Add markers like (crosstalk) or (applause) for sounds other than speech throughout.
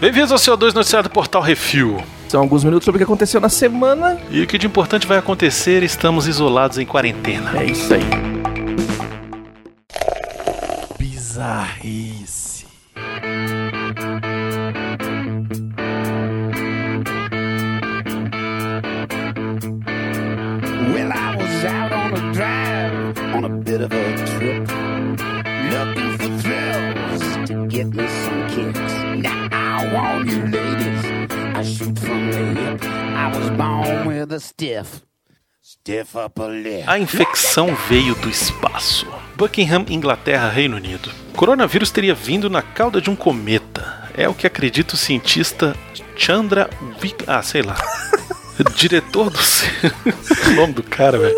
Bem-vindos ao CO2 Noticiário do Portal Refil. São alguns minutos sobre o que aconteceu na semana. E o que de importante vai acontecer? Estamos isolados em quarentena. É isso aí. Bizarrice. A infecção veio do espaço. Buckingham, Inglaterra, Reino Unido. O coronavírus teria vindo na cauda de um cometa. É o que acredita o cientista Chandra Vik... Ah, sei lá. (laughs) Diretor do. (laughs) o nome do cara, velho.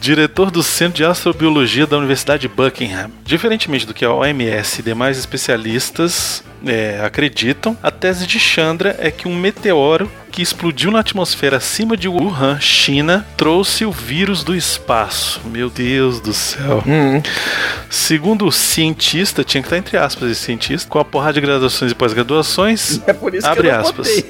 Diretor do Centro de Astrobiologia da Universidade de Buckingham. Diferentemente do que a OMS e demais especialistas é, acreditam, a tese de Chandra é que um meteoro que explodiu na atmosfera acima de Wuhan, China, trouxe o vírus do espaço. Meu Deus do céu. Segundo o cientista, tinha que estar entre aspas esse cientista, com a porrada de graduações e pós-graduações, É por isso Abre que eu aspas. (laughs)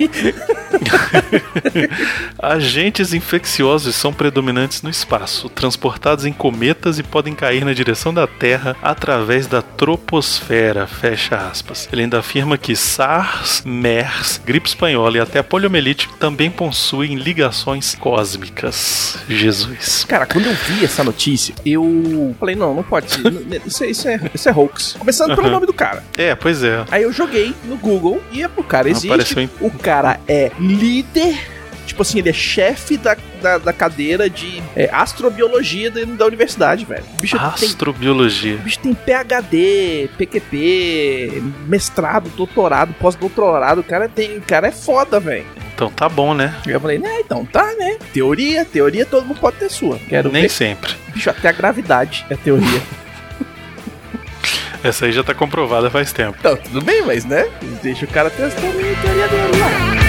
Agentes infecciosos são predominantes no espaço, transportados em cometas e podem cair na direção da Terra através da troposfera. Fecha aspas. Ele ainda afirma que SARS, MERS, gripe espanhola e até a também possuem ligações cósmicas. Jesus. Cara, quando eu vi essa notícia, eu falei, não, não pode ser. (laughs) Isso é, isso é, isso é hoax. Começando pelo nome do cara. É, pois é. Aí eu joguei no Google e o cara existe. Apareceu em- O cara é líder. Tipo assim, ele é chefe da, da, da cadeira de é, astrobiologia da, da universidade, velho. Bicho tem Astrobiologia. O bicho tem PhD, PQP, mestrado, doutorado, pós-doutorado. O cara tem, o cara é foda, velho. Então tá bom, né? Eu falei, né, então tá, né? Teoria, teoria todo mundo pode ter sua. Quero Nem ver. sempre. Bicho, até a gravidade é teoria. (laughs) (laughs) Essa aí já tá comprovada faz tempo. então, tudo bem, mas né? Deixa o cara testando a teoria dele lá.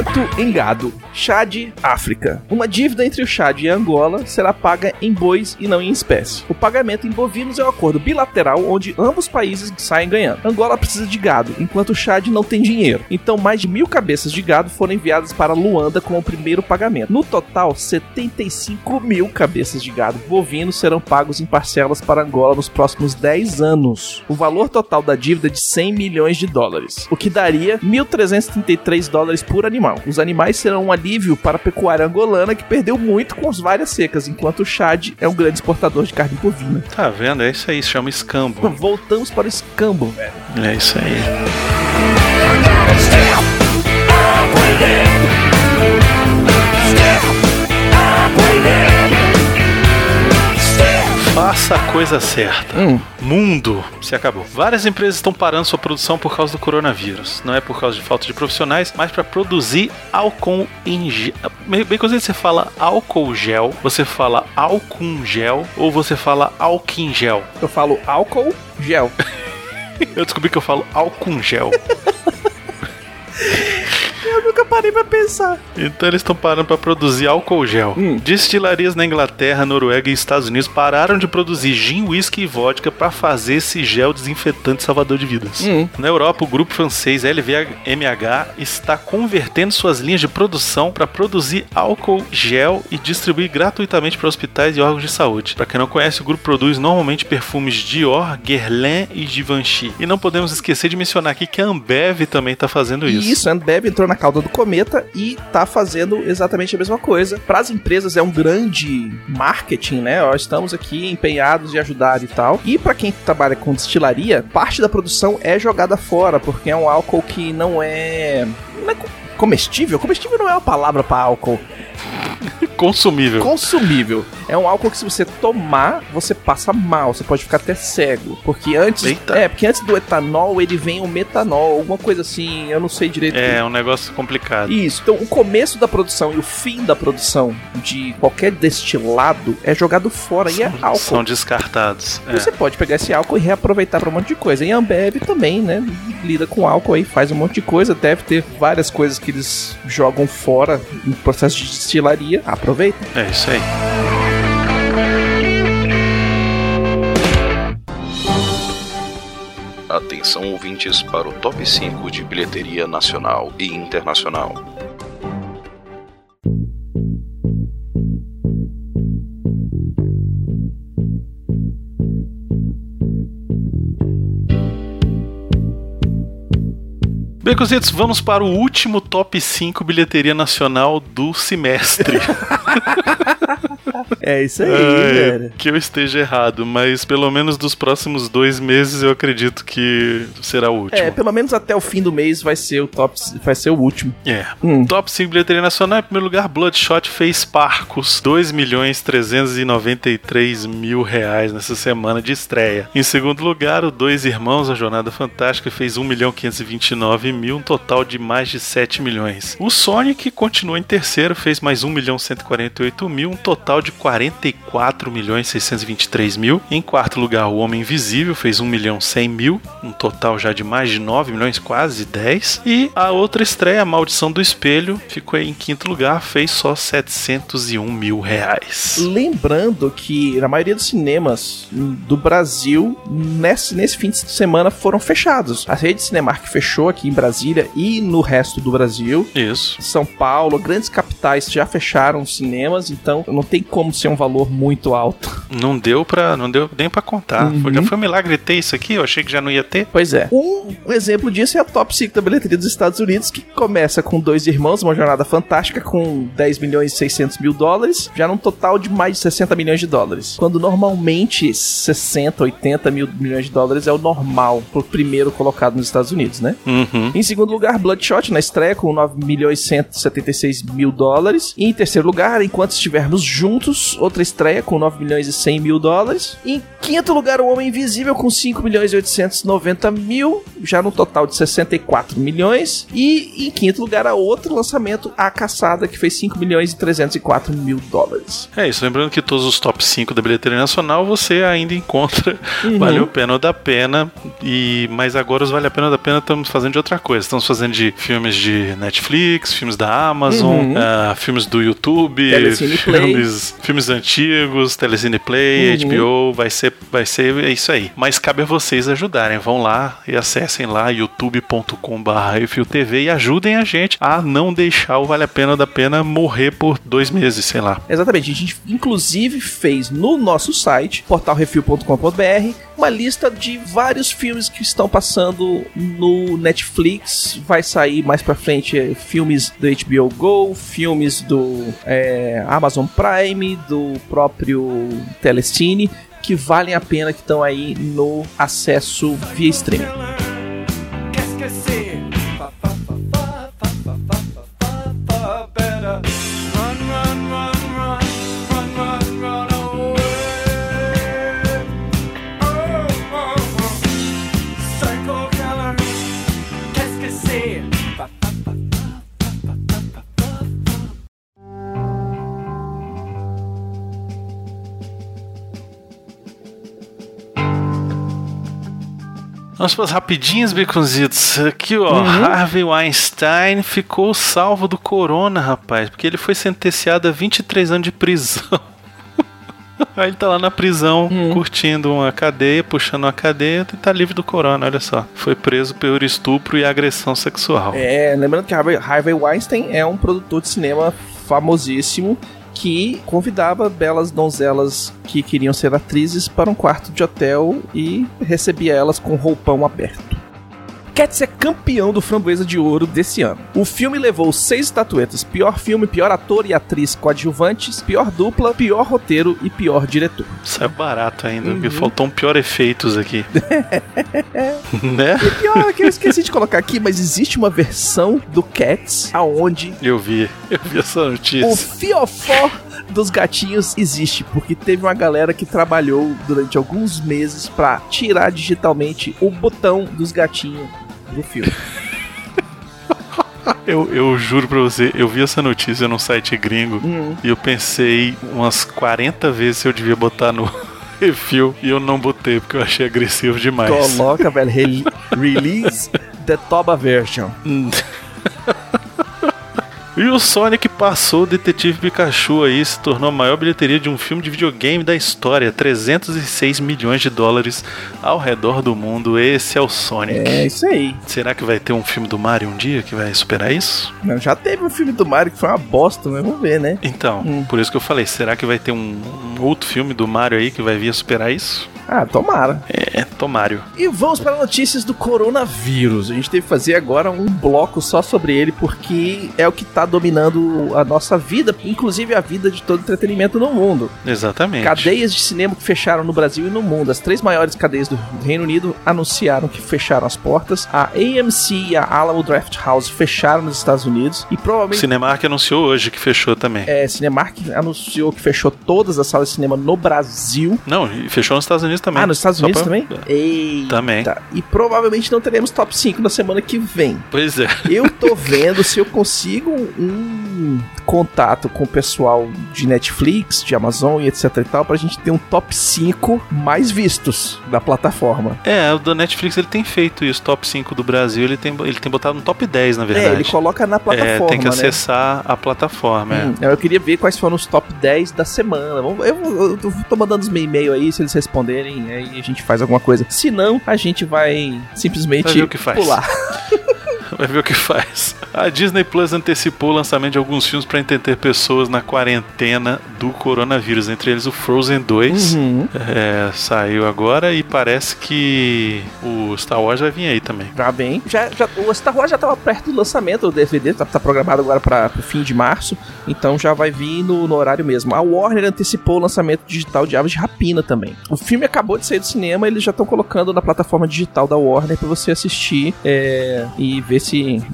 Pagamento em gado. Chad, África. Uma dívida entre o Chad e a Angola será paga em bois e não em espécie. O pagamento em bovinos é um acordo bilateral onde ambos países saem ganhando. Angola precisa de gado, enquanto o Chad não tem dinheiro. Então, mais de mil cabeças de gado foram enviadas para Luanda com o primeiro pagamento. No total, 75 mil cabeças de gado bovinos serão pagos em parcelas para Angola nos próximos 10 anos. O valor total da dívida é de 100 milhões de dólares, o que daria 1.333 dólares por animal. Os animais serão um alívio para a pecuária angolana, que perdeu muito com as várias secas, enquanto o Chad é um grande exportador de carne bovina. Tá vendo? É isso aí, se chama escambo. (laughs) Voltamos para o escambo, velho. É isso aí. Faça a coisa certa. Hum. Mundo se acabou. Várias empresas estão parando sua produção por causa do coronavírus. Não é por causa de falta de profissionais, mas para produzir álcool em gel. Bem quando você fala álcool gel, você fala álcool em gel ou você fala álcool em gel. Eu falo álcool, gel. (laughs) Eu descobri que eu falo álcool gel. (laughs) Eu nunca parei pra pensar. Então eles estão parando para produzir álcool gel. Hum. Destilarias na Inglaterra, Noruega e Estados Unidos pararam de produzir gin, whisky e vodka para fazer esse gel desinfetante salvador de vidas. Hum. Na Europa, o grupo francês LVMH está convertendo suas linhas de produção para produzir álcool gel e distribuir gratuitamente para hospitais e órgãos de saúde. Para quem não conhece, o grupo produz normalmente perfumes Dior, Guerlain e Givenchy. E não podemos esquecer de mencionar aqui que a Ambev também está fazendo isso. Isso, a Ambev entrou na cauda do cometa e tá fazendo exatamente a mesma coisa. Para as empresas é um grande marketing, né? Ó, estamos aqui empenhados em ajudar e tal. E para quem trabalha com destilaria, parte da produção é jogada fora, porque é um álcool que não é, não é co- comestível. Comestível não é uma palavra para álcool. (laughs) Consumível. consumível. É um álcool que se você tomar, você passa mal, você pode ficar até cego. Porque antes. Eita. É, porque antes do etanol ele vem o metanol, alguma coisa assim, eu não sei direito. É um negócio complicado. Isso, então o começo da produção e o fim da produção de qualquer destilado é jogado fora e é álcool. São descartados. É. Você pode pegar esse álcool e reaproveitar para um monte de coisa. E a Ambev também, né? Lida com álcool aí, faz um monte de coisa. Deve ter várias coisas que eles jogam fora em processo de destilaria. Aproveita. É isso aí. Atenção ouvintes para o top 5 de bilheteria nacional e internacional. Beconzitos, vamos para o último top 5 bilheteria nacional do semestre. (laughs) É isso aí, Ai, velho. que eu esteja errado, mas pelo menos dos próximos dois meses eu acredito que será o último. É, pelo menos até o fim do mês vai ser o top, vai ser o último. É. Hum. Top 5 bilheteria nacional, em primeiro lugar, Bloodshot fez Parcos, 2 milhões 393 mil reais nessa semana de estreia. Em segundo lugar, o Dois Irmãos, A Jornada Fantástica, fez 1 milhão 529 mil, um total de mais de 7 milhões. O Sonic continua em terceiro, fez mais 1 milhão 148 mil, um total de 44 milhões 623 mil. Em quarto lugar, o Homem Invisível fez 1 milhão 100 mil, um total já de mais de 9 milhões, quase 10. E a outra estreia, A Maldição do Espelho, ficou em quinto lugar, fez só 701 mil reais. Lembrando que na maioria dos cinemas do Brasil, nesse, nesse fim de semana, foram fechados. A rede Cinemark fechou aqui em Brasília e no resto do Brasil. Isso. São Paulo, grandes capitais já fecharam os cinemas, então não tem como ser um valor muito alto. Não deu pra, não deu nem pra contar. Uhum. Já foi um milagre ter isso aqui, eu achei que já não ia ter. Pois é. Um exemplo disso é a top 5 da bilheteria dos Estados Unidos, que começa com Dois Irmãos, uma jornada fantástica, com 10 milhões e 600 mil dólares, já num total de mais de 60 milhões de dólares. Quando normalmente 60, 80 mil milhões de dólares é o normal pro primeiro colocado nos Estados Unidos, né? Uhum. Em segundo lugar, Bloodshot na estreia com 9 milhões e 176 mil dólares. E em terceiro lugar, Enquanto Estivermos Juntos, outra estreia com 9 milhões e 100 mil dólares. Em quinto lugar, O Homem Invisível com 5 milhões e 890 mil, já no total de 64 milhões. E em quinto lugar, a outro lançamento, A Caçada, que fez 5 milhões e 304 mil dólares. É isso, lembrando que todos os top 5 da bilheteria nacional você ainda encontra (laughs) Uhum. Valeu a Pena ou da Pena. E, mas agora os Vale a Pena ou da Pena estamos fazendo de outra coisa. Estamos fazendo de filmes de Netflix, filmes da Amazon, Uhum. ah, filmes do YouTube, Telecine Play. Filmes, filmes antigos, Telecine Play, Uhum. HBO, vai ser, vai ser isso aí. Mas cabe a vocês ajudarem. Vão lá e acessem lá youtube.com.br TV e ajudem a gente a não deixar o Vale a Pena da Pena morrer por dois meses, sei lá. Exatamente, a gente inclusive fez no nosso site, portalrefil.com.br, uma lista de vários filmes que estão passando no Netflix. Vai sair mais pra frente eh, filmes do HBO Go, filmes do eh, Amazon Prime, do próprio Telecine, que valem a pena, que estão aí no acesso via streaming. Vamos para as rapidinhas, Baconzitos. Aqui, ó. Uhum. Harvey Weinstein ficou salvo do corona, rapaz. Porque ele foi sentenciado a 23 anos de prisão. (laughs) Aí ele tá lá na prisão, Uhum. curtindo uma cadeia, puxando uma cadeia e tá livre do corona, olha só. Foi preso por estupro e agressão sexual. É, lembrando que Harvey Weinstein é um produtor de cinema famosíssimo que convidava belas donzelas que queriam ser atrizes para um quarto de hotel e recebia elas com roupão aberto. Cats é campeão do Framboesa de Ouro desse ano. O filme levou seis estatuetas: pior filme, pior ator e atriz coadjuvantes, pior dupla, pior roteiro e pior diretor. Saiu barato ainda, porque faltou um pior efeitos aqui. (laughs) né? E pior é que eu esqueci de colocar aqui, mas existe uma versão do Cats aonde Eu vi, eu vi essa o notícia. fiofó dos gatinhos existe, porque teve uma galera que trabalhou durante alguns meses pra tirar digitalmente o botão dos gatinhos do filme. (laughs) Eu, eu juro pra você, eu vi essa notícia num site gringo Hum. e eu pensei umas 40 vezes se eu devia botar no (laughs) refil e eu não botei porque eu achei agressivo demais. Coloca, velho, re- release the Toba version. (laughs) E o Sonic passou o Detetive Pikachu aí, se tornou a maior bilheteria de um filme de videogame da história. 306 milhões de dólares ao redor do mundo. Esse é o Sonic. É isso aí. Será que vai ter um filme do Mario um dia que vai superar isso? Não, já teve um filme do Mario que foi uma bosta, mas vamos ver, né? Então, Hum. por isso que eu falei, será que vai ter um, um outro filme do Mario aí que vai vir a superar isso? Ah, tomara. É, Tomário. E vamos para notícias do coronavírus. A gente teve que fazer agora um bloco só sobre ele, porque é o que tá dominando a nossa vida, inclusive a vida de todo entretenimento no mundo. Exatamente. Cadeias de cinema que fecharam no Brasil e no mundo. As três maiores cadeias do Reino Unido anunciaram que fecharam as portas. A AMC e a Alamo Draft House fecharam nos Estados Unidos. E provavelmente. Cinemark anunciou hoje que fechou também. É, Cinemark anunciou que fechou todas as salas de cinema no Brasil. Não, e fechou nos Estados Unidos também. Ah, nos Estados Só Unidos pra- também? Eita. Também. E provavelmente não teremos top 5 na semana que vem. Pois é. Eu tô (laughs) vendo se eu consigo um contato com o pessoal de Netflix, de Amazon e etc e tal, pra gente ter um top 5 mais vistos da plataforma. É, o da Netflix ele tem feito isso, top 5 do Brasil, ele tem, ele tem botado no top 10, na É, verdade. ele coloca na É, plataforma, tem que né? acessar a plataforma, é. Hum, eu queria ver quais foram os top 10 da semana. Eu, eu, eu tô mandando os e-mail aí, se eles responderem, aí a gente faz alguma coisa. Se não, a gente vai simplesmente pular. (laughs) Vai ver o que faz. A Disney Plus antecipou o lançamento de alguns filmes para entreter pessoas na quarentena do coronavírus, entre eles o Frozen 2. Uhum. É, saiu agora e parece que o Star Wars vai vir aí também. Já bem. Já, já, o Star Wars já tava perto do lançamento do DVD, tá, tá programado agora para o fim de março, então já vai vir no, no horário mesmo. A Warner antecipou o lançamento digital de Aves de Rapina também. O filme acabou de sair do cinema, eles já estão colocando na plataforma digital da Warner para você assistir é, e ver se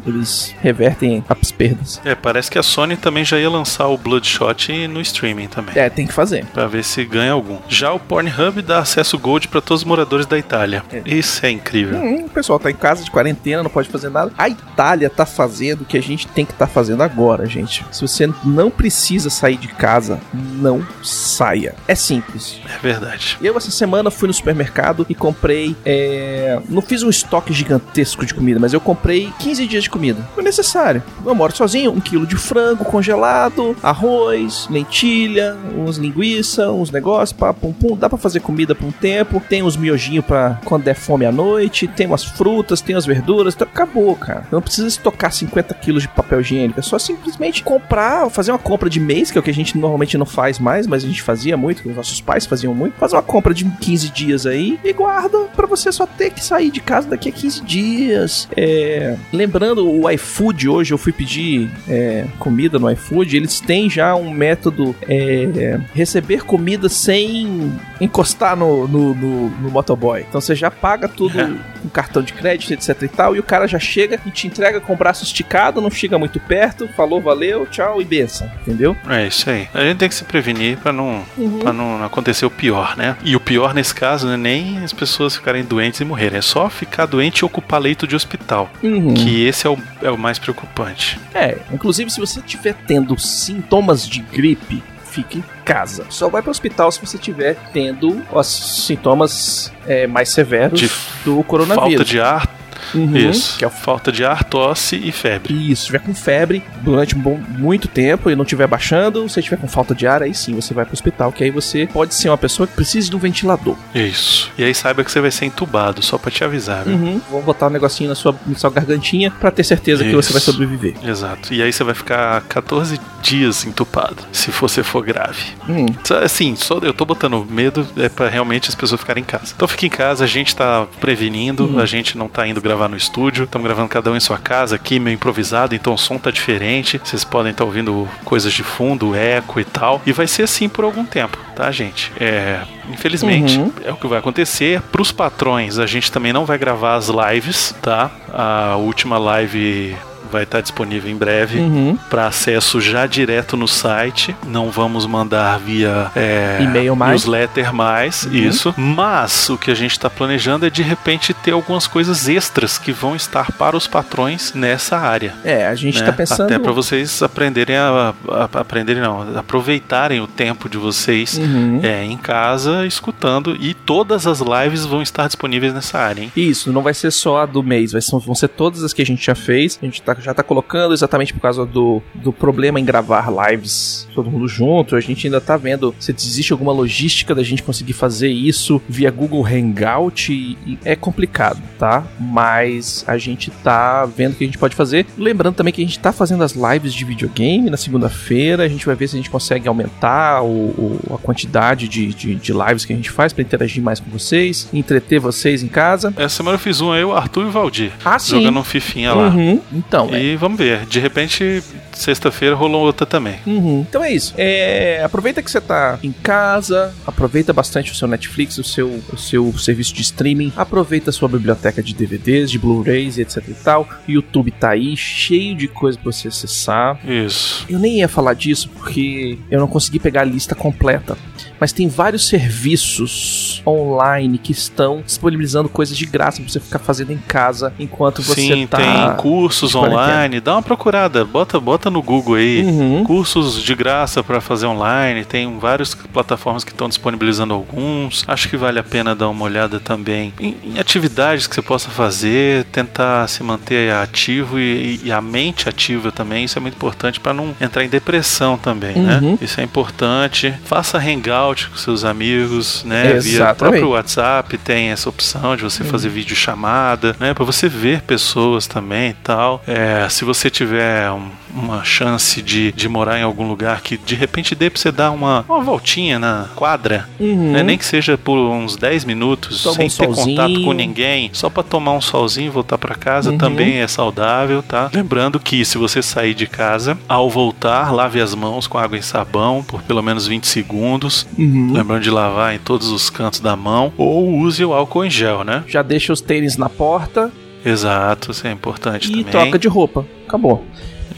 eles revertem as perdas. É, parece que a Sony também já ia lançar o Bloodshot no streaming também. É, tem que fazer. Pra ver se ganha algum. Já o Pornhub dá acesso Gold pra todos os moradores da Itália. É. Isso é incrível. Hum, o pessoal tá em casa de quarentena, não pode fazer nada. A Itália tá fazendo o que a gente tem que estar fazendo agora, gente. Se você não precisa sair de casa, não saia. É simples. É verdade. Eu essa semana fui no supermercado e comprei. é, Não fiz um estoque gigantesco de comida, mas eu comprei 15 dias de comida. Foi necessário. Eu moro sozinho, um quilo de frango congelado, arroz, lentilha, uns linguiça, uns negócios, pá, pum, pum. Dá pra fazer comida por um tempo. Tem uns miojinhos pra quando der fome à noite. Tem umas frutas, tem as verduras. Então acabou, cara. Não precisa estocar 50 quilos de papel higiênico. É só simplesmente comprar, fazer uma compra de mês, que é o que a gente normalmente não faz mais, mas a gente fazia muito, que os nossos pais faziam muito. Faz uma compra de 15 dias aí e guarda pra você só ter que sair de casa daqui a 15 dias. É, lembrando, o iFood hoje, eu fui pedir é, comida no iFood, eles têm já um método é, receber comida sem encostar no, no, no- no motoboy. Então você já paga tudo (laughs) com cartão de crédito, etc e tal, e o cara já chega e te entrega com o braço esticado, não chega muito perto, falou, valeu, tchau e benção, entendeu? É isso aí. A gente tem que se prevenir pra não, Uhum. pra não acontecer o pior, né? E o pior nesse caso não é nem as pessoas ficarem doentes e morrerem, é só ficar doente e ocupar leito de hospital. Uhum. Que esse é o, é o mais preocupante. É, inclusive se você estiver tendo sintomas de gripe, fique em casa. Só vai para o hospital se você estiver tendo os sintomas é, mais severos De do coronavírus. Falta de ar, Uhum, isso. Que é Falta de ar, tosse e febre. Isso, se tiver com febre durante um bom, muito tempo e não estiver baixando, se tiver com falta de ar, aí sim você vai pro hospital, que aí você pode ser uma pessoa que precisa de um ventilador. Isso. E aí saiba que você vai ser entubado, só pra te avisar, viu? Uhum. Vou botar um negocinho na sua, na sua gargantinha pra ter certeza que você vai Isso. sobreviver. Exato. E aí você vai ficar 14 dias entupado, se você for grave. Hum. Só- Assim, só eu tô botando medo é pra realmente as pessoas ficarem em casa. Então fique em casa, a gente tá prevenindo, Uhum. a gente não tá indo gravar gravar no estúdio. Estamos gravando cada um em sua casa aqui, meio improvisado, então o som tá diferente. Vocês podem estar ouvindo coisas de fundo, eco e tal. E vai ser assim por algum tempo, tá, gente? É, infelizmente, Uhum. é o que vai acontecer. Pros patrões, a gente também não vai gravar as lives, tá? A última live vai estar disponível em breve Uhum. para acesso já direto no site. Não vamos mandar via é, E-mail mais. newsletter mais, Uhum. isso. Mas o que a gente está planejando é de repente ter algumas coisas extras que vão estar para os patrões nessa área. É, a gente né? tá pensando. Até para vocês aprenderem a, a- aprenderem não, aproveitarem o tempo de vocês Uhum. é, em casa escutando e todas as lives vão estar disponíveis nessa área, hein? Isso, não vai ser só a do mês, vai ser, vão ser todas as que a gente já fez. A gente tá- já tá colocando exatamente por causa do, do problema em gravar lives todo mundo junto. A gente ainda tá vendo se existe alguma logística da gente conseguir fazer isso via Google Hangout. E, e é complicado, tá? Mas a gente tá vendo o que a gente pode fazer. Lembrando também que a gente tá fazendo as lives de videogame na segunda-feira. A gente vai ver se a gente consegue aumentar o, o- a quantidade de, de, de lives que a gente faz para interagir mais com vocês, entreter vocês em casa. Essa semana eu fiz um eu, Arthur e o Valdir. Ah, sim. Jogando um fifinha lá. Uhum. Então, é. E vamos ver. De repente, sexta-feira rolou outra também. Uhum. Então é isso. É, aproveita que você tá em casa, aproveita bastante o seu Netflix, o seu, o seu serviço de streaming, aproveita a sua biblioteca de DVDs, de Blu-rays e etc e tal. O YouTube tá aí, cheio de coisa pra você acessar. Isso. Eu nem ia falar disso porque eu não consegui pegar a lista completa. Mas tem vários serviços online que estão disponibilizando coisas de graça pra você ficar fazendo em casa enquanto você Sim, tá. tem cursos quarentena. Online. Dá uma procurada. Bota, bota no Google aí. Uhum. Cursos de graça para fazer online. Tem várias plataformas que estão disponibilizando alguns. Acho que vale a pena dar uma olhada também em, em atividades que você possa fazer, tentar se manter ativo e, e a mente ativa também. Isso é muito importante para não entrar em depressão também, Uhum. né? Isso é importante. Faça hangout com seus amigos, né? Via Exatamente. Uhum. próprio WhatsApp tem essa opção de você fazer vídeo chamada, né? Para você ver pessoas também e tal. É, se você tiver um- uma chance de, de morar em algum lugar que de repente dê pra você dar uma, uma voltinha na quadra, Uhum. né? Nem que seja por uns 10 minutos, Toma sem um ter solzinho. contato com ninguém, só pra tomar um solzinho e voltar pra casa Uhum. também é saudável, tá? Lembrando que se você sair de casa, ao voltar, lave as mãos com água e sabão por pelo menos 20 segundos. Uhum. Lembrando de lavar em todos os cantos da mão. Ou use o álcool em gel, né? Já deixa os tênis na porta Exato, isso é importante e também. troca de roupa. Acabou.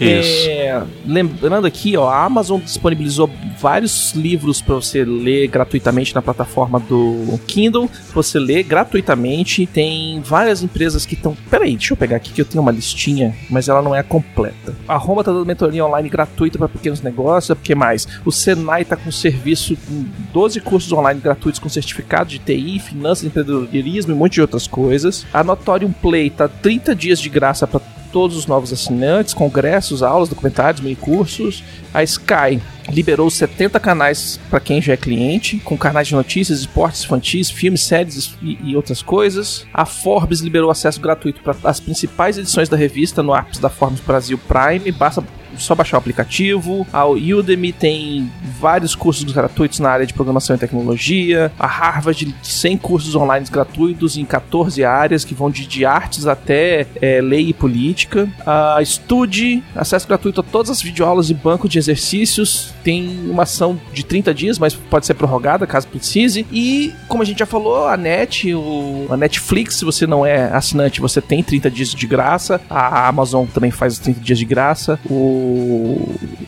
Isso. É, lembrando aqui, ó, a Amazon disponibilizou vários livros para você ler gratuitamente na plataforma do Kindle. Você lê gratuitamente. Tem várias empresas que estão. Peraí, deixa eu pegar aqui que eu tenho uma listinha, mas ela não é completa. A Roma tá dando mentoria online gratuita para pequenos negócios. O que mais? O Senai tá com serviço com 12 cursos online gratuitos com certificado de TI, finanças, empreendedorismo e um monte de outras coisas. A Notorium Play tá 30 dias de graça para todos os novos assinantes, congressos, aulas, documentários, mini cursos. A Sky liberou 70 canais para quem já é cliente, com canais de notícias, esportes infantis, filmes, séries e, e outras coisas. A Forbes liberou acesso gratuito para as principais edições da revista no apps da Forbes Brasil Prime. Basta só baixar o aplicativo. A Udemy tem vários cursos gratuitos na área de programação e tecnologia. A Harvard 100 cursos online gratuitos em 14 áreas que vão de, de artes até é, lei e política. A Study, acesso gratuito a todas as videoaulas e banco de exercícios. Tem uma ação de 30 dias, mas pode ser prorrogada caso precise. E, como a gente já falou, a Net, o, a Netflix, se você não é assinante, você tem 30 dias de graça. A Amazon também faz os 30 dias de graça. O,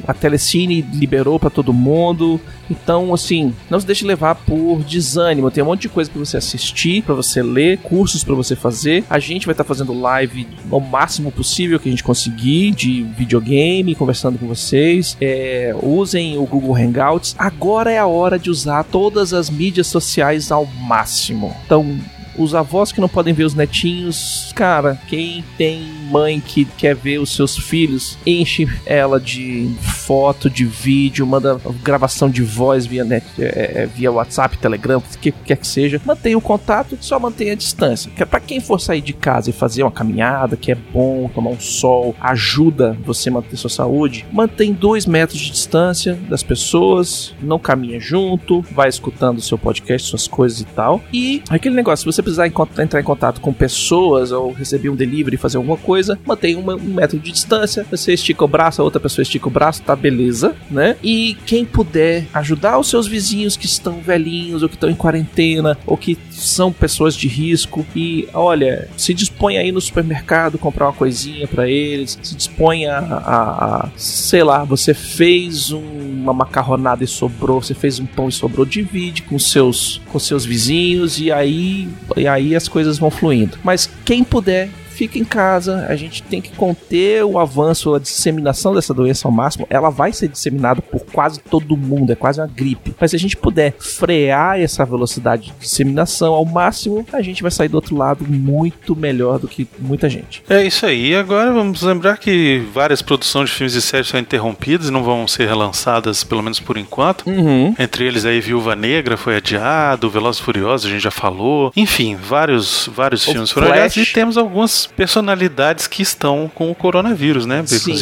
a Telecine liberou para todo mundo. Então, assim, não se deixe levar por desânimo. Tem um monte de coisa para você assistir, para você ler, cursos para você fazer. A gente vai estar fazendo live ao máximo possível que a gente conseguir de videogame, conversando com vocês. É, usem o Google Hangouts. Agora é a hora de usar todas as mídias sociais ao máximo. Então, os avós que não podem ver os netinhos, cara, quem tem mãe que quer ver os seus filhos, enche ela de foto, de vídeo, manda gravação de voz via net, é, é, via WhatsApp, Telegram, o que quer que seja. Mantenha o contato, só mantenha a distância. Que é para quem for sair de casa e fazer uma caminhada, que é bom, tomar um sol, ajuda você a manter sua saúde, mantém dois metros de distância das pessoas, não caminha junto, vai escutando o seu podcast, suas coisas e tal. E aquele negócio, se você precisar encont- entrar em contato com pessoas ou receber um delivery, fazer alguma coisa, mantém um metro de distância. Você estica o braço, a outra pessoa estica o braço, tá beleza, né? E quem puder ajudar os seus vizinhos que estão velhinhos ou que estão em quarentena ou que são pessoas de risco e olha, se dispõe aí no supermercado comprar uma coisinha pra eles, se dispõe a, a- a- sei lá, você fez um- uma macarronada e sobrou, você fez um pão e sobrou, divide com seus com seus vizinhos e aí e aí as coisas vão fluindo. Mas quem puder Fica em casa, a gente tem que conter o avanço, a disseminação dessa doença ao máximo. Ela vai ser disseminada por quase todo mundo, é quase uma gripe. Mas se a gente puder frear essa velocidade de disseminação ao máximo, a gente vai sair do outro lado muito melhor do que muita gente. É isso aí. E agora vamos lembrar que várias produções de filmes e séries são interrompidas e não vão ser relançadas, pelo menos por enquanto. Uhum. Entre eles aí Viúva Negra foi adiado, Velozes e Furiosos a gente já falou. Enfim, vários vários O filmes foram adiados e temos algumas personalidades que estão com o coronavírus, né, Sim.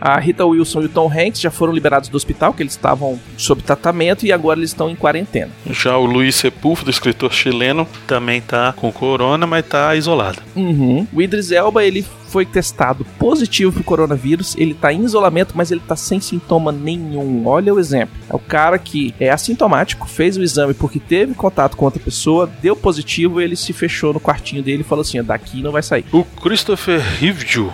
A Rita Wilson e o Tom Hanks já foram liberados do hospital, que eles estavam sob tratamento e agora eles estão em quarentena. Já o Luiz Sepúlveda, escritor chileno, também tá com corona, mas tá isolado. Uhum. O Idris Elba, ele foi testado positivo pro coronavírus, ele tá em isolamento, mas ele tá sem sintoma nenhum. Olha o exemplo. É o cara que é assintomático, fez o exame porque teve contato com outra pessoa, deu positivo, ele se fechou no quartinho dele e falou assim: daqui não vai sair. O Christopher Rivju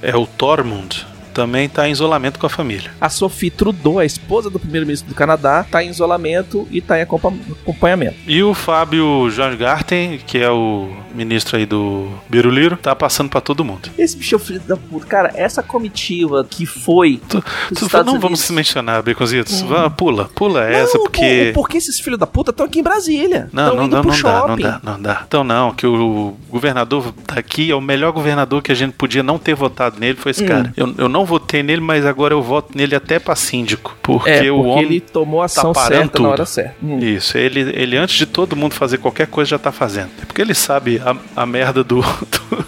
é o Tormund, também tá em isolamento com a família. A Sophie Trudeau, a esposa do primeiro-ministro do Canadá, tá em isolamento e tá em acompa- acompanhamento. E o Fábio Garten, que é o ministro aí do Biruliro, tá passando pra todo mundo. Esse bicho é o filho da puta. Cara, essa comitiva que foi. Tu, tu não vamos se mencionar, Baconzitos. Vá, Pula, pula essa, Não, porque. pô, porque esses filhos da puta estão aqui em Brasília. Não, não pro não dá, não dá, não dá. Então não, que o governador daqui é o melhor governador que a gente podia não ter votado nele, foi esse Hum. cara. Eu, eu não votei nele, mas agora eu voto nele até pra síndico. Porque, É, porque o homem. ele tomou a ação parando certa tudo. na hora certa. Hum. Isso, ele, ele antes de todo mundo fazer qualquer coisa já tá fazendo. É porque ele sabe a, a merda do. (laughs) do,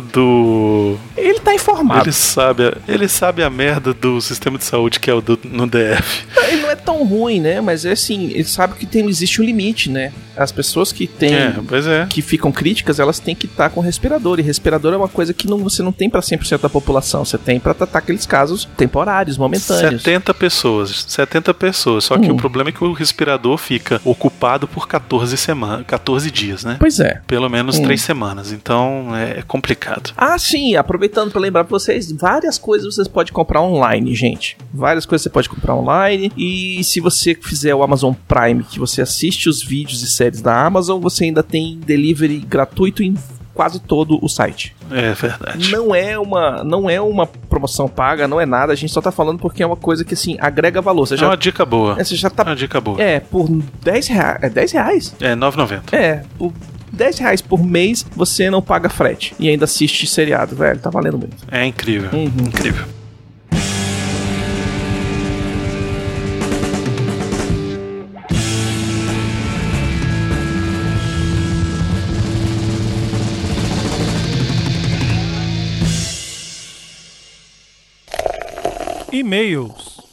do- Ele tá informado. ele sabe, a- ele sabe a merda do sistema de saúde que é o do, no DF. Ele não é tão ruim, né? Mas é assim, ele sabe que tem, existe um limite, né? As pessoas que têm. É, é. Que ficam críticas, elas têm que estar com respirador. E respirador é uma coisa que não, você não tem pra 100% da população. Você tem pra tratar aqueles casos temporários, momentâneos. 70 pessoas, 70 pessoas. Só que Hum. o problema é que o respirador fica ocupado por 14 semanas, 14 dias, né? Pois é. Pelo menos Hum. 3 semanas. Então é complicado. Ah, sim, aproveitando pra lembrar pra vocês, várias coisas vocês podem comprar online, gente. Várias coisas você pode comprar online. E se você fizer o Amazon Prime, que você assiste os vídeos e séries da Amazon, você ainda tem delivery gratuito em quase todo o site. É verdade. Não é uma, não é uma promoção paga, não é nada. A gente só tá falando porque é uma coisa que assim agrega valor. Você É já, uma dica boa. é, você já É tá uma dica boa. é por 10 reais, é 10 reais. É 9,90. É, por 10 reais por mês você não paga frete e ainda assiste seriado, velho. Tá valendo muito. É incrível. Uhum. Incrível. E-mails.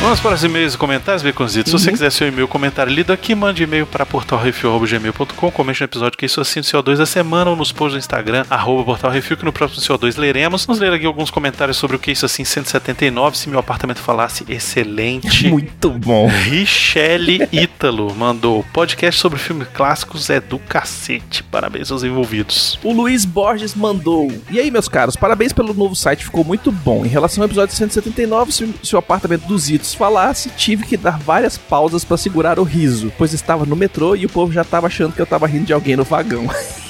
Vamos para os e-mails e comentários, Beconzitos. Se você quiser seu e-mail comentário lido aqui, mande e-mail para portalrefil.gmail.com, comente no episódio que isso assim do CO2 da semana ou nos posts do Instagram, arroba portalrefil, que no próximo CO2 leremos. Vamos ler aqui alguns comentários sobre o que isso assim 179, se meu apartamento falasse excelente. (laughs) Muito bom. Richelle Ítalo mandou podcast sobre filmes clássicos é do cacete. Parabéns aos envolvidos. O Luiz Borges mandou. E aí, meus caros, parabéns pelo novo site, ficou muito bom. Em relação ao episódio 179, se, se o apartamento dos Itos falasse, tive que dar várias pausas pra segurar o riso, pois estava no metrô e o povo já tava achando que eu tava rindo de alguém no vagão. (laughs)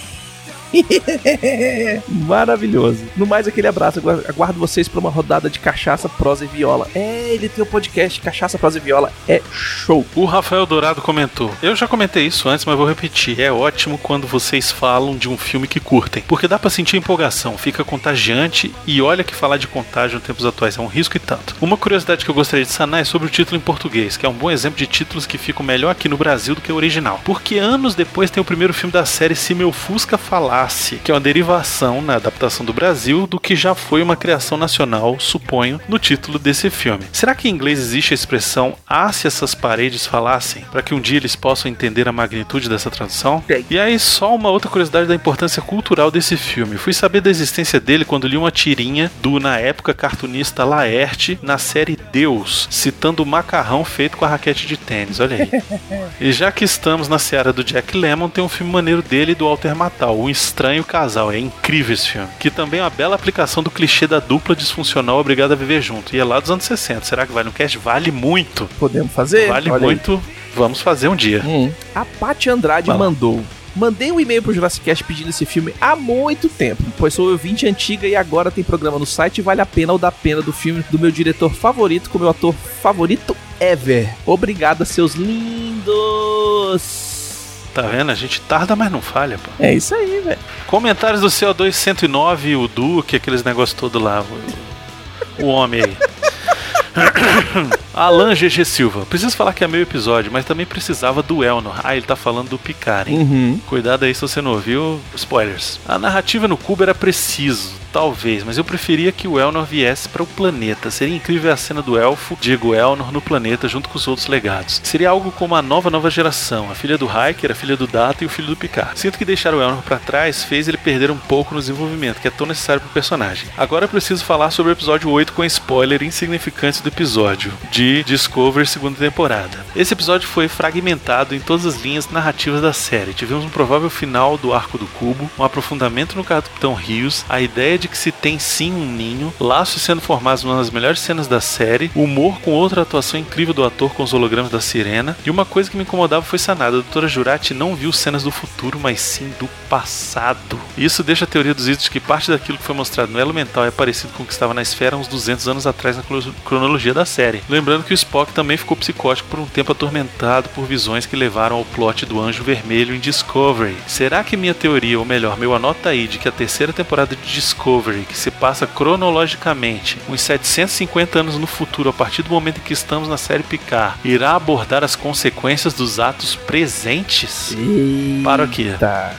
(laughs) Maravilhoso. No mais, aquele abraço. Agu- Aguardo vocês pra uma rodada de cachaça, prosa e viola. É, ele tem o podcast Cachaça, Prosa e Viola. É show. O Rafael Dourado comentou: Eu já comentei isso antes, mas vou repetir. É ótimo quando vocês falam de um filme que curtem, porque dá pra sentir empolgação, fica contagiante e olha que falar de contágio em tempos atuais é um risco e tanto. Uma curiosidade que eu gostaria de sanar é sobre o título em português, que é um bom exemplo de títulos que ficam melhor aqui no Brasil do que o original. Porque anos depois tem o primeiro filme da série Se Meu Fusca Falasse, Classe, que é uma derivação na adaptação do Brasil do que já foi uma criação nacional, suponho, no título desse filme. Será que em inglês existe a expressão ah, se essas paredes falassem, para que um dia eles possam entender a magnitude dessa tradução? E aí, só uma outra curiosidade da importância cultural desse filme. Fui saber da existência dele quando li uma tirinha do, na época, cartunista Laerte na série Deus, citando o macarrão feito com a raquete de tênis. Olha aí. (laughs) e já que estamos na seara do Jack Lemmon, tem um filme maneiro dele do Walter Matthau, O Estranho Casal. É incrível esse filme. Que também é uma bela aplicação do clichê da dupla disfuncional obrigada a viver junto. E é lá dos anos 60. Será que vai no cast? Vale muito. Podemos fazer? Vale Olha aí. muito. Vamos fazer um dia. Hum. A Paty Andrade Vai lá. mandou. Mandei um e-mail pro Jurassic Cast pedindo esse filme há muito tempo, pois sou ouvinte antiga e agora tem programa no site e vale a pena ou dá pena do filme do meu diretor favorito com meu ator favorito ever. Obrigada, seus lindos. Tá vendo? A gente tarda, mas não falha, pô. É isso aí, velho. Comentários do CO2 109, o Duque, aqueles negócios todos lá. O, o homem aí. (laughs) Alan GG Silva. Preciso falar que é meu episódio, mas também precisava do Elnor. Ah, ele tá falando do Picard, hein? Uhum. Cuidado aí se você não ouviu. Spoilers. A narrativa no cubo era preciso, talvez, mas eu preferia que o Elnor viesse para o planeta. Seria incrível a cena do elfo, Diego Elnor, no planeta junto com os outros legados. Seria algo como a nova nova geração, a filha do Hiker, a filha do Data e o filho do Picard. Sinto que deixar o Elnor para trás fez ele perder um pouco no desenvolvimento, que é tão necessário pro personagem. Agora eu preciso falar sobre o episódio 8 com spoiler insignificante do episódio, de Discovery segunda temporada. Esse episódio foi fragmentado em todas as linhas narrativas da série. Tivemos um provável final do arco do cubo, um aprofundamento no Capitão Rios, a ideia de que se tem sim um ninho, laços sendo formados numa das melhores cenas da série, humor com outra atuação incrível do ator com os hologramas da sirena, e uma coisa que me incomodava foi sanada. A doutora Jurati não viu cenas do futuro, mas sim do passado. Isso deixa a teoria dos itens de que parte daquilo que foi mostrado no elo mental é parecido com o que estava na esfera uns 200 anos atrás na cronologia da série. Lembrando que o Spock também ficou psicótico por um tempo atormentado por visões que levaram ao plot do Anjo Vermelho em Discovery. Será que minha teoria, ou melhor, meu anota aí de que a terceira temporada de Discovery, que se passa cronologicamente uns 750 anos no futuro a partir do momento em que estamos na série Picard, irá abordar as consequências dos atos presentes? Paro aqui.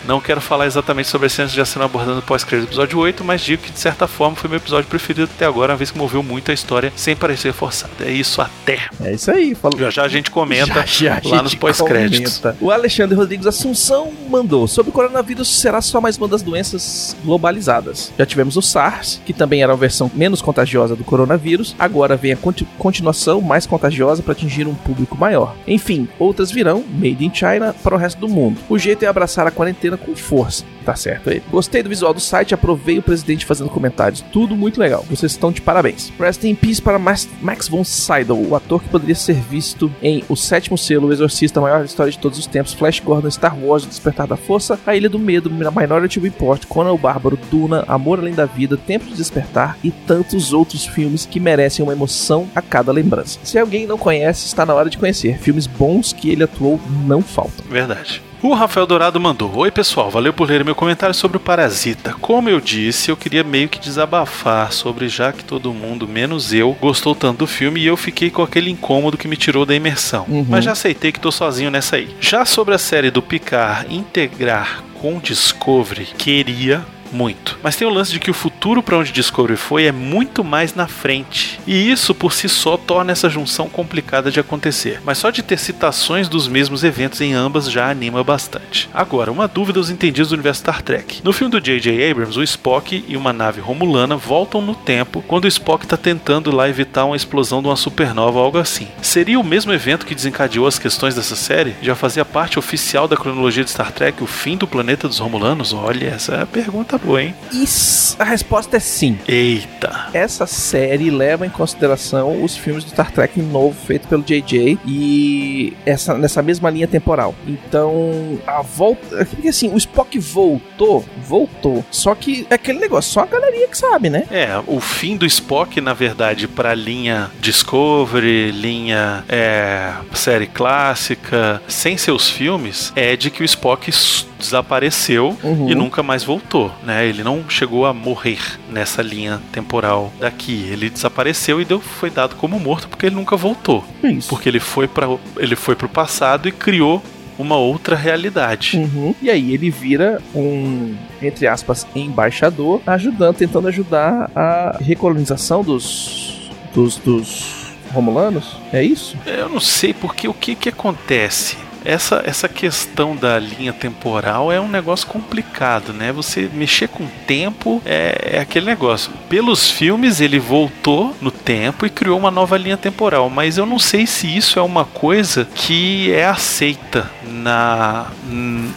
Não quero falar exatamente sobre as cenas que já serão abordadas no pós-crédito do episódio 8, mas digo que de certa forma foi meu episódio preferido até agora, uma vez que moveu muito a história sem parecer forçado. É isso até. É isso aí. Falou. Já já a gente comenta Já, já lá nos pós-créditos. O Alexandre Rodrigues Assunção mandou: Sobre o coronavírus, será só mais uma das doenças globalizadas. Já tivemos o SARS, que também era a versão menos contagiosa do coronavírus. Agora vem a conti- continuação mais contagiosa para atingir um público maior. Enfim, outras virão, made in China, para o resto do mundo. O jeito é abraçar a quarentena com força. Tá certo aí. Gostei do visual do site, aprovei o presidente fazendo comentários. Tudo muito legal. Vocês estão de parabéns. Rest in peace para Max, Max von Sydow, o ator que poderia ser visto em O Sétimo Selo, O Exorcista, a maior história de todos os tempos, Flash Gordon, Star Wars, O Despertar da Força, A Ilha do Medo, Minority Report, Conan o Bárbaro, Duna, Amor Além da Vida, Tempo de Despertar e tantos outros filmes que merecem uma emoção a cada lembrança. Se alguém não conhece, está na hora de conhecer. Filmes bons que ele atuou não faltam. Verdade. O Rafael Dourado mandou: Oi pessoal, valeu por ler meu comentário sobre o Parasita. Como eu disse, eu queria meio que desabafar sobre já que todo mundo, menos eu, gostou tanto do filme e eu fiquei com aquele incômodo que me tirou da imersão. Uhum. Mas já aceitei que tô sozinho nessa aí. Já sobre a série do Picard integrar com Discovery, queria muito. Mas tem o lance de que o futuro para onde Discovery foi é muito mais na frente. E isso por si só torna essa junção complicada de acontecer. Mas só de ter citações dos mesmos eventos em ambas já anima bastante. Agora, uma dúvida aos entendidos do universo Star Trek. No filme do J.J. Abrams, o Spock e uma nave romulana voltam no tempo quando o Spock está tentando lá evitar uma explosão de uma supernova ou algo assim. Seria o mesmo evento que desencadeou as questões dessa série? Já fazia parte oficial da cronologia de Star Trek o fim do planeta dos Romulanos? Olha, essa é a pergunta boa, hein? Isso, a resposta é sim. Eita! Essa série leva em consideração os filmes do Star Trek novo feito pelo JJ e essa nessa mesma linha temporal. Então, a volta, porque assim, o Spock voltou, voltou. Só que é aquele negócio, só a galerinha que sabe, né? É, o fim do Spock, na verdade, pra linha Discovery, linha é, série clássica, sem seus filmes, é de que o Spock desapareceu Uhum. e nunca mais voltou, né? Ele não chegou a morrer nessa linha temporal daqui. Ele desapareceu e deu, foi dado como morto porque ele nunca voltou. Isso. Porque ele foi para ele foi pro passado e criou uma outra realidade. Uhum. E aí ele vira um, entre aspas, embaixador, ajudando, tentando ajudar a recolonização dos, dos, dos romulanos. É isso? Eu não sei porque o que que acontece. Essa, essa questão da linha temporal é um negócio complicado, né? Você mexer com o tempo é, é aquele negócio. Pelos filmes, ele voltou no tempo e criou uma nova linha temporal, mas eu não sei se isso é uma coisa que é aceita na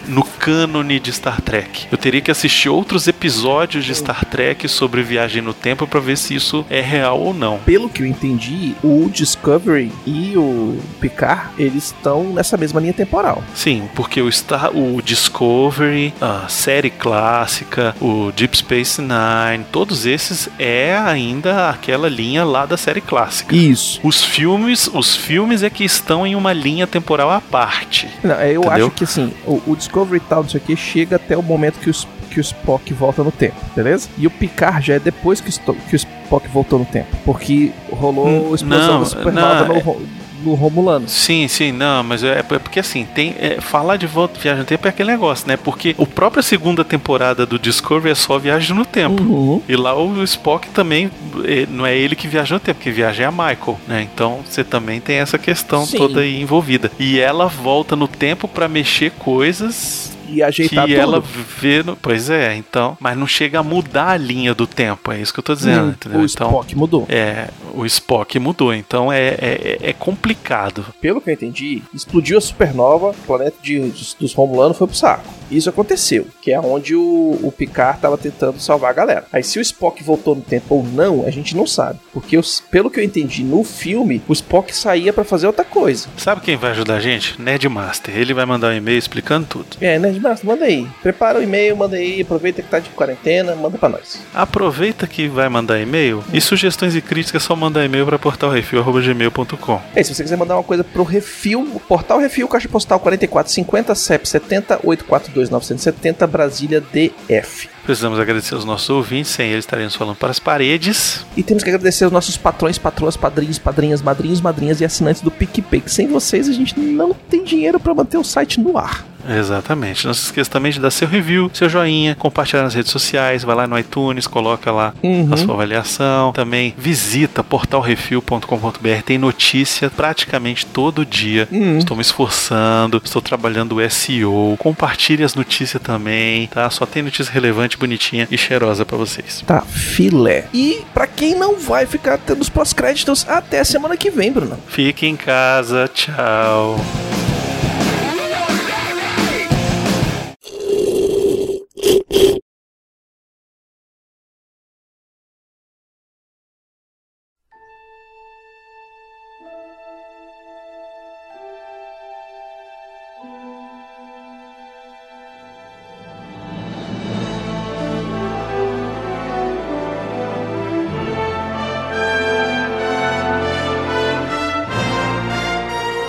no cânone de Star Trek. Eu teria que assistir outros episódios de Star Trek sobre viagem no tempo para ver se isso é real ou não. Pelo que eu entendi, o Discovery e o Picard, eles estão nessa mesma linha temporal. Sim, porque o Star, o Discovery, a série clássica, o Deep Space Nine, todos esses é ainda aquela linha lá da série clássica. Isso. Os filmes, os filmes é que estão em uma linha temporal à parte. Não, eu Entendeu? acho que assim, o, o Discovery e tal, não sei o que, chega até o momento que, os, que o Spock volta no tempo, beleza? E o Picard já é depois que o, que o Spock voltou no tempo. Porque rolou Hum, a explosão não, da supernova não, no, é- Ro- no Romulano. Sim, sim, não, mas é, é porque assim, tem é, falar de volta viagem no tempo é aquele negócio, né? Porque a própria segunda temporada do Discovery é só viagem no tempo. Uhum. E lá o Spock também, eh, não é ele que viaja no tempo, quem viaja é a Michael, né? Então você também tem essa questão Sim. toda aí envolvida. E ela volta no tempo pra mexer coisas E ajeitar que tudo. ela vê no... Pois é, então, mas não chega a mudar a linha do tempo, é isso que eu tô dizendo, Hum, entendeu? o então, Spock mudou. é, o Spock mudou, então é, é, é complicado. Pelo que eu entendi, explodiu a supernova, o planeta de, dos, dos Romulanos foi pro saco. Isso aconteceu, que é onde o, o Picard tava tentando salvar a galera. Aí se o Spock voltou no tempo ou não, a gente não sabe. Porque os- pelo que eu entendi no filme, o Spock saía pra fazer outra coisa. Sabe quem vai ajudar a gente? Ned Master. Ele vai mandar um e-mail explicando tudo. É, né, Master, manda aí. Prepara o e-mail, manda aí, aproveita que tá de quarentena, manda pra nós. Aproveita que vai mandar e-mail e sugestões e críticas é só mandar e-mail para portalrefil.gmail.com. É, se você quiser mandar uma coisa pro Refil, Portal Refil, Caixa Postal 4450, CEP 70 842 970, Brasília DF. Precisamos agradecer aos nossos ouvintes, sem eles estaremos falando para as paredes. E temos que agradecer aos nossos patrões, patroas, padrinhos, padrinhas, madrinhos, madrinhas e assinantes do PicPay. Sem vocês a gente não tem dinheiro pra manter o site no ar. Exatamente. Não se esqueça também de dar seu review, seu joinha, compartilhar nas redes sociais, vai lá no iTunes, coloca lá Uhum. a sua avaliação. Também visita portalrefil.com.br, tem notícia praticamente todo dia. Uhum. Estou me esforçando, estou trabalhando o SEO. Compartilhe as notícias também, tá? Só tem notícia relevante, bonitinha e cheirosa pra vocês. Tá, filé. E pra quem não vai ficar tendo os pós-créditos, até semana que vem, Bruno. Fique em casa, tchau.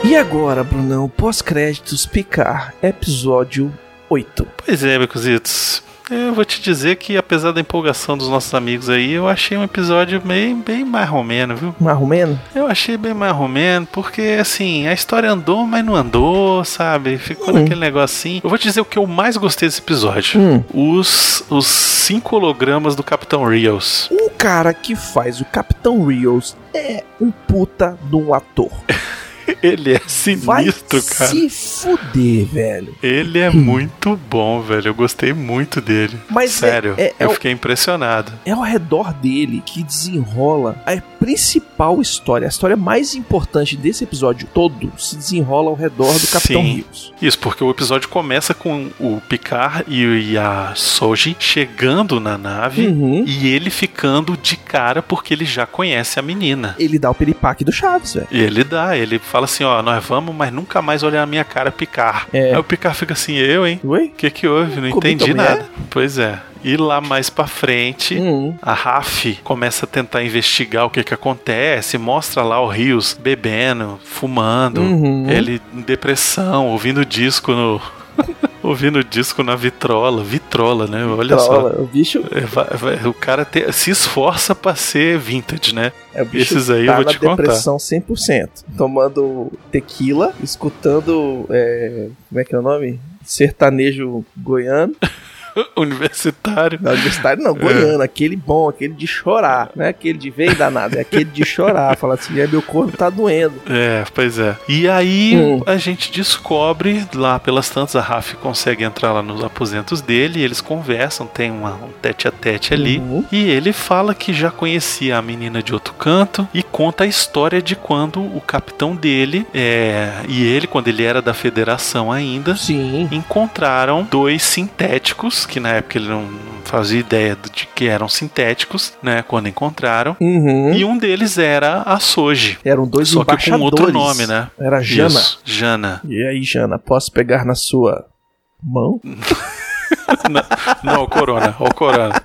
E agora, Brunão, pós-créditos, picar, episódio 8. Pois é, Becositos. Eu vou te dizer que, apesar da empolgação dos nossos amigos aí, eu achei um episódio bem, bem marromeno, viu? Marromeno? Eu achei bem marromeno, porque, assim, a história andou, mas não andou, sabe? Ficou Hum. naquele negocinho. Eu vou te dizer o que eu mais gostei desse episódio. Hum. Os, os cinco hologramas do Capitão Rios. O cara que faz o Capitão Rios é um puta de um ator. (laughs) Ele é Vai sinistro, cara. se fuder, velho. Ele é muito bom, velho. Eu gostei muito dele. Mas Sério, é- é- é eu o- fiquei impressionado. É ao redor dele que desenrola a principal história. A história mais importante desse episódio todo se desenrola ao redor do Capitão Sim. Rios. Isso, porque o episódio começa com o Picard e, e a Soji chegando na nave Uhum. e ele ficando de cara porque ele já conhece a menina. Ele dá o peripaque do Chaves, velho. Ele dá, ele fala assim, ó, nós vamos, mas nunca mais olhar a minha cara, Picard. É. Aí o Picard fica assim, eu, hein? Oi? O que que houve? Não entendi tua mulher? nada. Pois é. E lá mais pra frente, Uhum. a Raf começa a tentar investigar o que que acontece, mostra lá o Rios bebendo, fumando, Uhum. ele em depressão, ouvindo disco no (laughs) ouvindo disco na vitrola, vitrola, né? Olha só. Trola, o bicho, É, vai- vai- o cara te- se esforça pra ser vintage, né? é, o bicho Esses aí tá eu vou na te contar. depressão 100%. Tomando tequila, escutando, é, como é que é o nome? Sertanejo goiano. (laughs) Universitário. Não, universitário não, goiano, aquele bom, aquele de chorar. Não é aquele de veio danado, é aquele de chorar. Fala assim, é, meu corpo tá doendo. É, pois é. E aí Hum. a gente descobre lá pelas tantas, a Raf consegue entrar lá nos aposentos dele, e eles conversam, tem uma- um tete a tete ali. Uhum. E ele fala que já conhecia a menina de outro canto e conta a história de quando o capitão dele é, e ele, quando ele era da federação ainda, Sim. encontraram dois sintéticos, que na época ele não fazia ideia de que eram sintéticos, né? Quando encontraram. Uhum. E um deles era a Soji. Eram dois Só que com outro nome, né? Era Jana. Isso, Jana. E aí, Jana, posso pegar na sua mão? (laughs) não, não, o Corona, o Corona.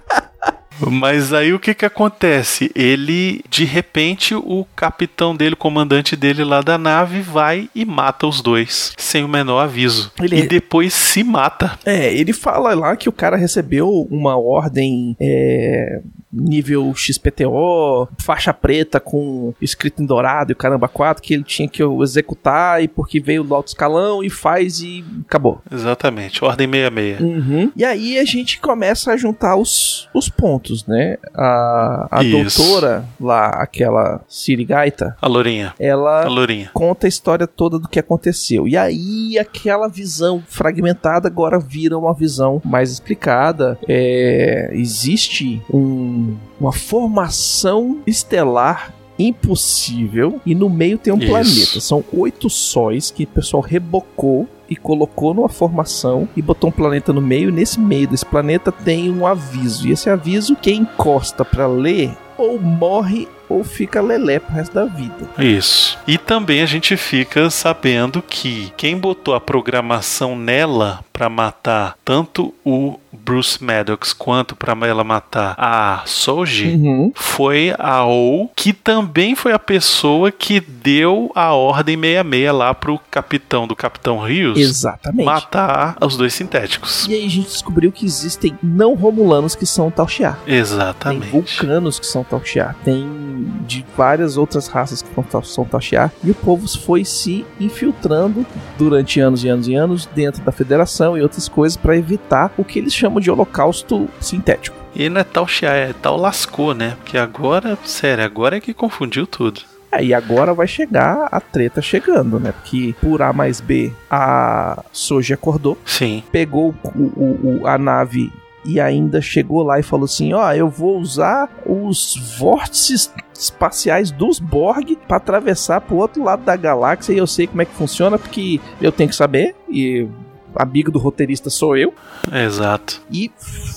Mas aí o que que acontece? Ele, de repente, o capitão dele, o comandante dele lá da nave, vai e mata os dois, sem o menor aviso. Ele- E depois se mata. É, ele fala lá que o cara recebeu uma ordem é, nível XPTO, faixa preta com escrito em dourado e o caramba 4, que ele tinha que executar e porque veio do alto escalão e faz e acabou. Exatamente, Ordem 66. Uhum. E aí a gente começa a juntar os, os pontos, né? A, a Isso. doutora lá, aquela Sirigaita, A Lourinha. A ela Lourinha. conta a história toda do que aconteceu. E aí aquela visão fragmentada agora vira uma visão mais explicada. É, existe um- uma formação estelar impossível e no meio tem um Isso. planeta. São oito sóis que o pessoal rebocou e colocou numa formação e botou um planeta no meio. E nesse meio desse planeta tem um aviso. E esse aviso, quem encosta pra ler, ou morre ou fica lelé pro resto da vida. Isso. E também a gente fica sabendo que quem botou a programação nela pra matar tanto o Bruce Maddox quanto pra ela matar a Soji Uhum. foi a OU, que também foi a pessoa que deu a ordem 66 lá pro capitão do Capitão Rios Exatamente. matar os dois sintéticos. E aí a gente descobriu que existem não romulanos que são Tal Shiar. Tem Exatamente. vulcanos que são Shiar. Tem de várias outras raças que são Shiar. E o povo foi se infiltrando durante anos e anos e anos dentro da federação e outras coisas para evitar o que eles chamam de holocausto sintético. E não é tal Xia, é tal lascou, né? Porque agora, sério, agora é que confundiu tudo. Aí agora vai chegar a treta chegando, né? Porque por A mais B, a Soji acordou, Sim. pegou o- o- o- a nave e ainda chegou lá e falou assim: Ó, eu vou usar os vórtices espaciais dos Borg para atravessar pro outro lado da galáxia e eu sei como é que funciona porque eu tenho que saber e amigo do roteirista sou eu Exato. e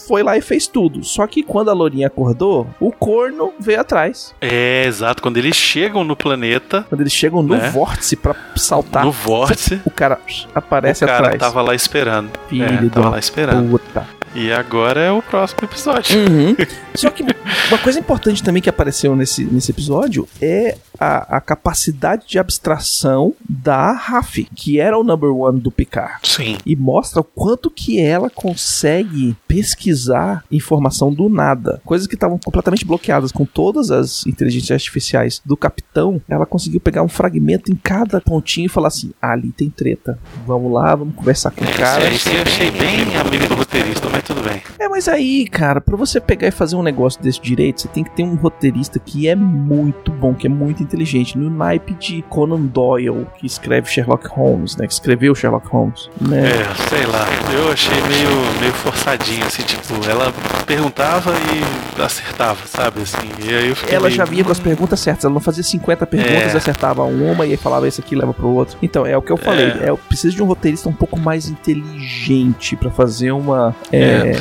foi lá e fez tudo. Só que quando a Lourinha acordou, o corno veio atrás. É, exato. Quando eles chegam no planeta, Quando eles chegam no Né? vórtice para saltar, no vórtice, o cara aparece o cara atrás. tava lá esperando. Filho é, tava lá esperando. puta. E agora é o próximo episódio. Uhum. (laughs) Só que uma coisa importante também que apareceu nesse, nesse episódio é a, a capacidade de abstração da Raf, que era o number one do Picard. Sim. E mostra o quanto que ela consegue pesquisar informação do nada. Coisas que estavam completamente bloqueadas com todas as inteligências artificiais do capitão. Ela conseguiu pegar um fragmento em cada pontinho e falar assim: "Ah, ali tem treta. Vamos lá, vamos conversar com o cara. Isso aí eu achei bem amigo do roteirista, mas tudo bem. É, mas aí, cara, pra você pegar e fazer um negócio desse direito, você tem que ter um roteirista que é muito bom, que é muito inteligente. No naipe de Conan Doyle, que escreve Sherlock Holmes, né? Que escreveu Sherlock Holmes, né? É, sei lá. Eu achei meio, meio forçadinho, assim, tipo, ela perguntava e acertava, sabe? Assim, e aí eu fiquei Ela meio, já vinha com as perguntas certas, ela não fazia 50 perguntas, É. acertava uma e aí falava esse aqui leva pro outro. Então, é o que eu falei, é, eu preciso de um roteirista um pouco mais inteligente pra fazer uma. é,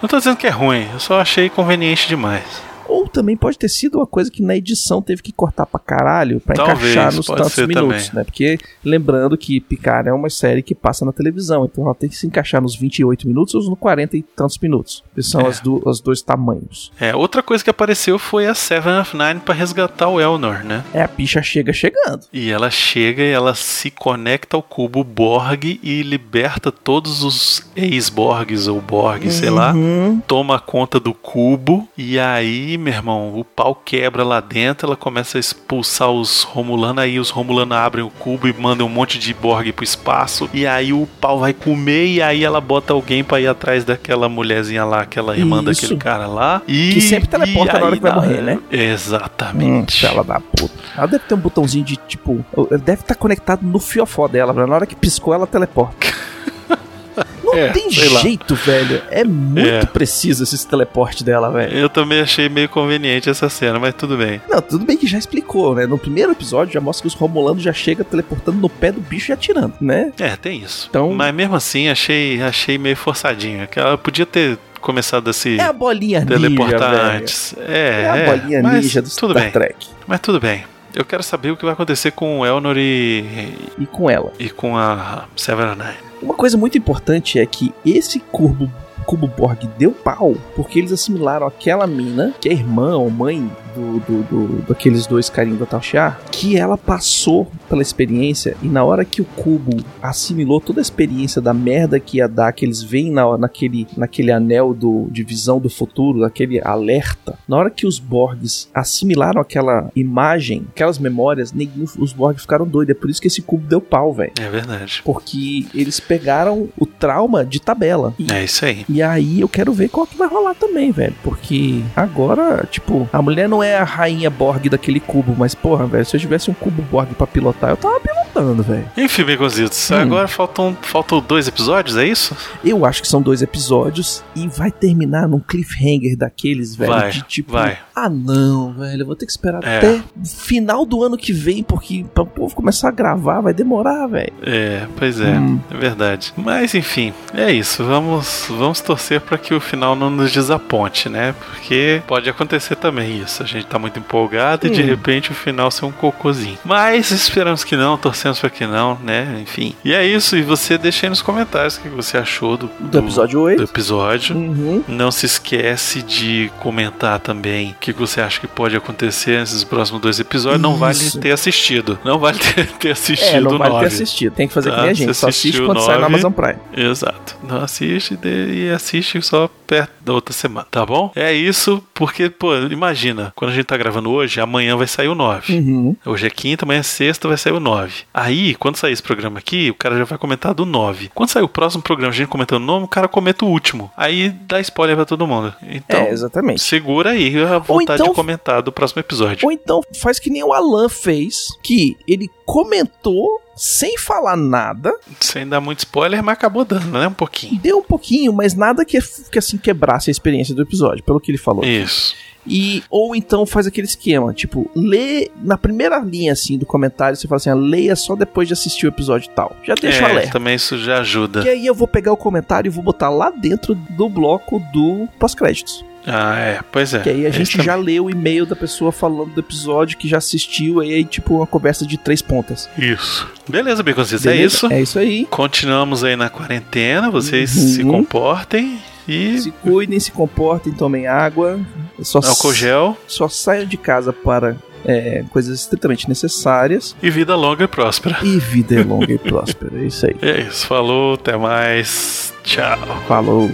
Não tô dizendo que é ruim, eu só achei conveniente demais. Ou também pode ter sido uma coisa que na edição teve que cortar pra caralho pra Talvez, encaixar nos tantos minutos, também. né? Porque lembrando que Picard é uma série que passa na televisão, então ela tem que se encaixar nos 28 minutos ou nos 40 e tantos minutos. Que são É. as do- os dois tamanhos. É, outra coisa que apareceu foi a Seven of Nine pra resgatar o Elnor, né? É, a picha chega chegando. E ela chega e ela se conecta ao cubo Borg e liberta todos os ex-Borgs ou Borg, sei lá. Uhum. Toma conta do cubo e aí, meu irmão, o pau quebra lá dentro. Ela começa a expulsar os Romulanos. Aí os Romulanos abrem o cubo e mandam um monte de Borg pro espaço. E aí o pau vai comer. E aí ela bota alguém pra ir atrás daquela mulherzinha lá, aquela irmã Isso. daquele cara lá. E, Que sempre teleporta na hora que vai na- morrer, né? Hum, Exatamente. ela da puta. Ela deve ter um botãozinho de tipo. Deve estar conectado no fiofó dela. pra Na hora que piscou, ela teleporta. Não É, tem sei lá. jeito, velho. É muito É. preciso esse teleporte dela, velho. Eu também achei meio conveniente essa cena, mas tudo bem. Não, tudo bem que já explicou, né? No primeiro episódio já mostra que os Romulanos já chegam teleportando no pé do bicho e atirando, né? É, tem isso. Então- Mas mesmo assim, achei, achei meio forçadinho. Que ela podia ter começado a se É a bolinha ninja, teleportar velho. antes. É, É a é, bolinha ninja do tudo Star bem. Trek. Mas tudo bem. Eu quero saber o que vai acontecer com o Elnor e, E com ela. e com a Seven Nine. Uma coisa muito importante é que esse cubo, cubo Borg deu pau porque eles assimilaram aquela mina, que é irmã ou mãe do, do, do- daqueles dois carinhos da Tal Shiar, que ela passou pela experiência e na hora que o cubo assimilou toda a experiência da merda que ia dar, que eles veem na, naquele, naquele anel do, de visão do futuro, aquele alerta, na hora que os Borgs assimilaram aquela imagem, aquelas memórias, nenhum- os Borgs ficaram doidos. É por isso que esse cubo deu pau, velho. É verdade. Porque eles pegaram o trauma de tabela. É isso aí. E aí eu quero ver qual que vai rolar também, velho. Porque agora, tipo, a mulher não é a rainha Borg daquele cubo, mas porra, velho, se eu tivesse um cubo Borg pra pilotar, eu tava pilotando, velho. Enfim, Baconzitos, Hum. agora faltam, faltam dois episódios, é isso? Eu acho que são dois episódios e vai terminar num cliffhanger daqueles, velho. Vai, de tipo, vai. ah não, velho, eu vou ter que esperar É. até final do ano que vem, porque pra o povo começar a gravar vai demorar, velho. É, pois é, Hum. é verdade. Mas enfim, é isso. Vamos, vamos torcer para que o final não nos desaponte, né? Porque pode acontecer também isso. A gente tá muito empolgado e de Hum. repente o final ser um cocôzinho. Mas esperamos que não, torcemos para que não, né? Enfim. E é isso. E você deixa aí nos comentários o que você achou do, Do episódio 8. do episódio. Uhum. Não se esquece de comentar também o que você acha que pode acontecer nesses próximos dois episódios. Não vale Isso. ter assistido. Não vale ter, ter assistido É, não vale ter nove. assistido. Tem que fazer que Tá, nem a gente. Só assiste quando sai na. Amazon Prime. Exato. Não assiste e assiste só perto da outra semana, tá bom? É isso, porque, pô, imagina, quando a gente tá gravando hoje, amanhã vai sair o 9. Uhum. Hoje é quinta, amanhã é sexta, vai sair o 9. Aí, quando sair esse programa aqui, o cara já vai comentar do 9. Quando sair o próximo programa, a gente comentando o nome, o cara comenta o último. Aí dá spoiler pra todo mundo. Então, é, exatamente. segura aí a vontade então- de comentar do próximo episódio. Ou então faz que nem o Alan fez, que ele comentou sem falar nada, Sem dar muito spoiler, mas acabou dando, né? Um pouquinho. deu um pouquinho, mas nada que, que assim quebrasse a experiência do episódio, pelo que ele falou. Isso. E ou então faz aquele esquema, tipo, lê na primeira linha assim do comentário, você fala assim, ah, leia só depois de assistir o episódio tal. Já deixa o é, alerta. também isso já ajuda. Que aí eu vou pegar o comentário e vou botar lá dentro do bloco do pós-créditos. Ah, é. Pois é. Que aí a Esse gente já lê o e-mail da pessoa falando do episódio que já assistiu, aí, aí tipo uma conversa de três pontas. Isso. Beleza, Baconzitos, é isso. É isso aí. Continuamos aí na quarentena, vocês Uhum. se comportem e Se cuidem, se comportem, tomem água. Só, álcool gel só saiam de casa para é, coisas estritamente necessárias. e vida longa e próspera. E vida longa e próspera. É isso aí. É isso, falou, até mais. Tchau. Falou.